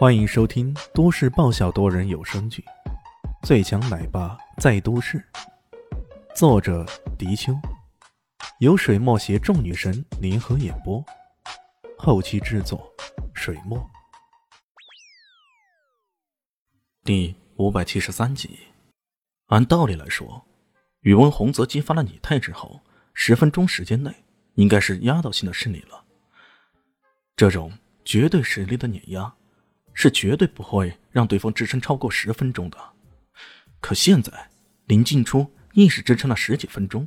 欢迎收听都市爆笑多人有声剧《最强奶爸在都市》，作者：迪秋，由水墨携众女神联合演播，后期制作：水墨。第五百七十三集。按道理来说，宇文宏泽激发了拟态之后，十分钟时间内应该是压倒性的胜利了。这种绝对实力的碾压。是绝对不会让对方支撑超过十分钟的。可现在，林静初硬是支撑了十几分钟，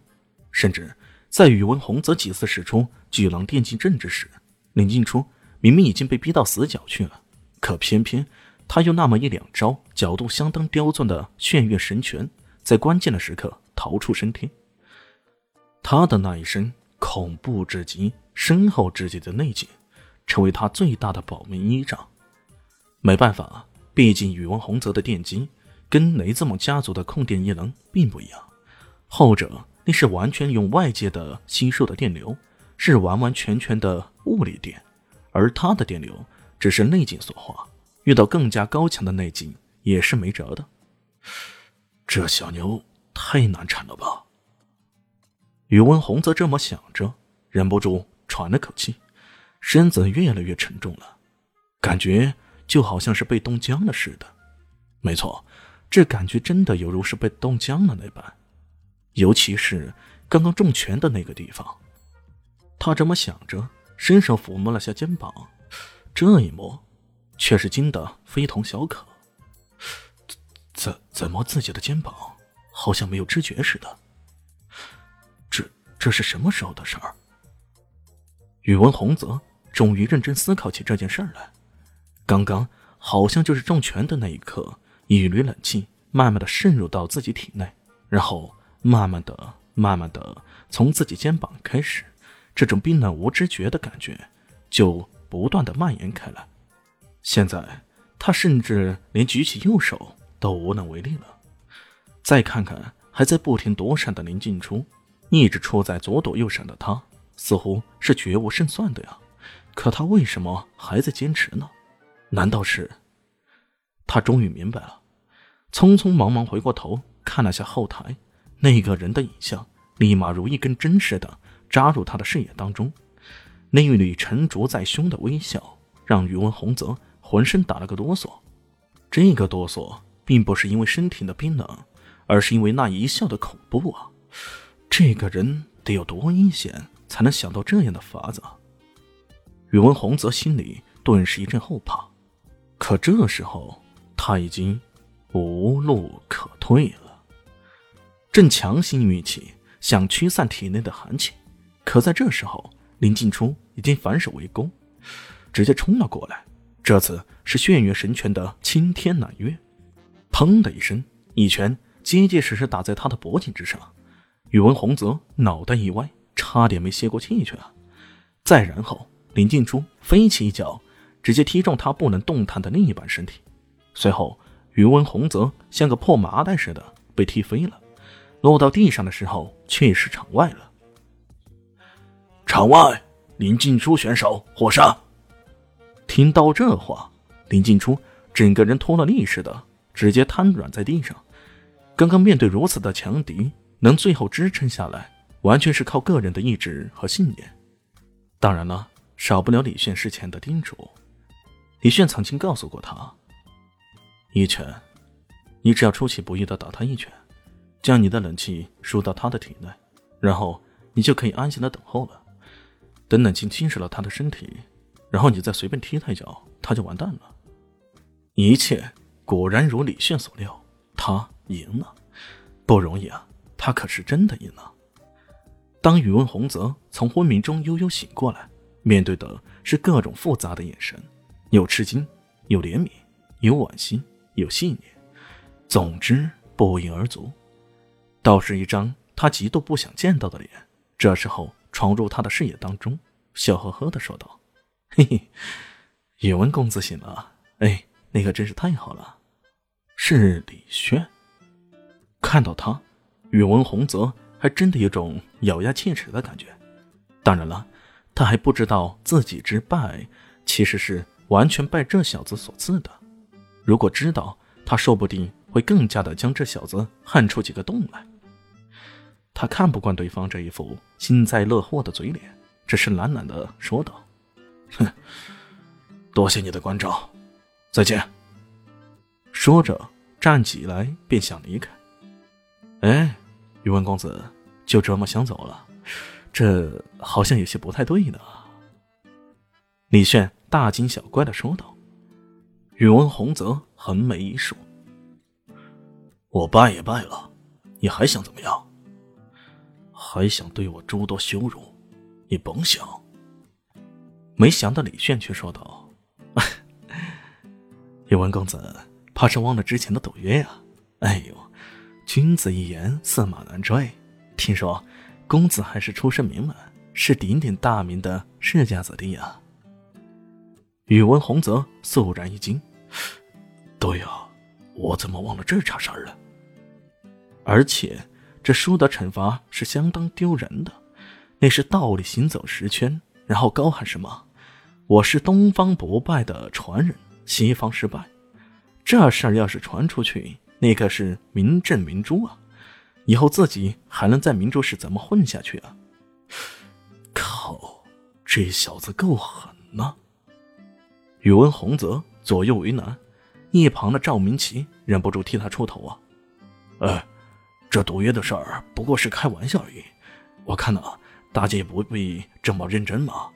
甚至在宇文宏泽几次使出巨狼电击阵之时，林静初明明已经被逼到死角去了，可偏偏他又那么一两招角度相当刁钻的炫月神拳，在关键的时刻逃出升天。他的那一身恐怖至极、深厚至极的内劲，成为他最大的保命依仗。没办法，毕竟宇文宏泽的电击跟雷兹蒙家族的控电异能并不一样，后者那是完全用外界的吸收的电流，是完完全全的物理电，而他的电流只是内劲所化，遇到更加高强的内劲也是没辙的。这小牛太难缠了吧？宇文宏泽这么想着，忍不住喘了口气，身子越来越沉重了，感觉。就好像是被冻僵了似的，没错，这感觉真的犹如是被冻僵了那般，尤其是刚刚重拳的那个地方。他这么想着，伸手抚摸了下肩膀，这一摸，却是惊得非同小可。怎怎么自己的肩膀好像没有知觉似的？这这是什么时候的事儿？宇文宏泽终于认真思考起这件事儿来。刚刚好像就是重拳的那一刻，一缕冷气慢慢的渗入到自己体内，然后慢慢的、慢慢的从自己肩膀开始，这种冰冷无知觉的感觉就不断的蔓延开来。现在他甚至连举起右手都无能为力了。再看看还在不停躲闪的林静初，一直处在左躲右闪的他，似乎是绝无胜算的呀。可他为什么还在坚持呢？难道是？他终于明白了，匆匆忙忙回过头看了下后台，那个人的影像立马如一根针似的扎入他的视野当中。那一缕沉着在胸的微笑，让宇文宏泽浑身打了个哆嗦。这个哆嗦并不是因为身体的冰冷，而是因为那一笑的恐怖啊！这个人得有多阴险，才能想到这样的法子？宇文宏泽心里顿时一阵后怕。可这时候他已经无路可退了，正强行运气想驱散体内的寒气，可在这时候林静初已经反手为攻，直接冲了过来。这次是炫月神拳的青天揽月，砰的一声，一拳结结实实打在他的脖颈之上。宇文宏泽脑袋一歪，差点没歇过气去了。再然后，林静初飞起一脚。直接踢中他不能动弹的另一半身体，随后余文宏泽像个破麻袋似的被踢飞了，落到地上的时候却是场外了。场外，林静初选手获胜。听到这话，林静初整个人脱了力似的，直接瘫软在地上。刚刚面对如此的强敌，能最后支撑下来，完全是靠个人的意志和信念。当然了，少不了李炫事前的叮嘱。李炫曾经告诉过他：“一拳，你只要出其不意的打他一拳，将你的冷气输到他的体内，然后你就可以安心的等候了。等冷气侵蚀了他的身体，然后你再随便踢他一脚，他就完蛋了。”一切果然如李炫所料，他赢了，不容易啊！他可是真的赢了。当宇文宏泽从昏迷中悠悠醒过来，面对的是各种复杂的眼神。有吃惊，有怜悯，有惋惜，有信念，总之不一而足。倒是一张他极度不想见到的脸，这时候闯入他的视野当中，笑呵呵的说道：“嘿嘿，宇文公子醒了，哎，那可真是太好了。”是李轩。看到他，宇文宏泽还真的有种咬牙切齿的感觉。当然了，他还不知道自己之败其实是。完全拜这小子所赐的。如果知道，他说不定会更加的将这小子焊出几个洞来。他看不惯对方这一副幸灾乐祸的嘴脸，只是懒懒的说道：“哼，多谢你的关照，再见。”说着站起来便想离开。哎，宇文公子就这么想走了？这好像有些不太对呢。李炫大惊小怪的说道。宇文洪泽横眉一竖：“我拜也拜了，你还想怎么样？”还想对我诸多羞辱，你甭想。没想到李炫却说道：“ 宇文公子，怕是忘了之前的赌约呀？哎呦，君子一言，驷马难追。听说公子还是出身名门，是鼎鼎大名的世家子弟啊。”宇文洪泽肃然一惊：“对呀，我怎么忘了这茬事儿了？而且……”这输的惩罚是相当丢人的，那是倒立行走十圈，然后高喊什么：“我是东方不败的传人，西方失败。”这事儿要是传出去，那可是名震明珠啊！以后自己还能在明珠市怎么混下去啊？靠，这小子够狠呐！宇文洪泽左右为难，一旁的赵明奇忍不住替他出头啊！哎。这赌约的事儿不过是开玩笑而已，我看呢，大家也不必这么认真嘛。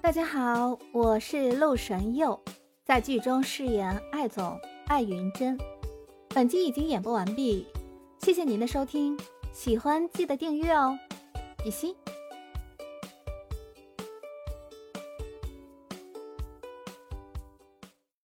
大家好，我是陆神佑，在剧中饰演艾总艾云珍。本集已经演播完毕，谢谢您的收听，喜欢记得订阅哦，比心。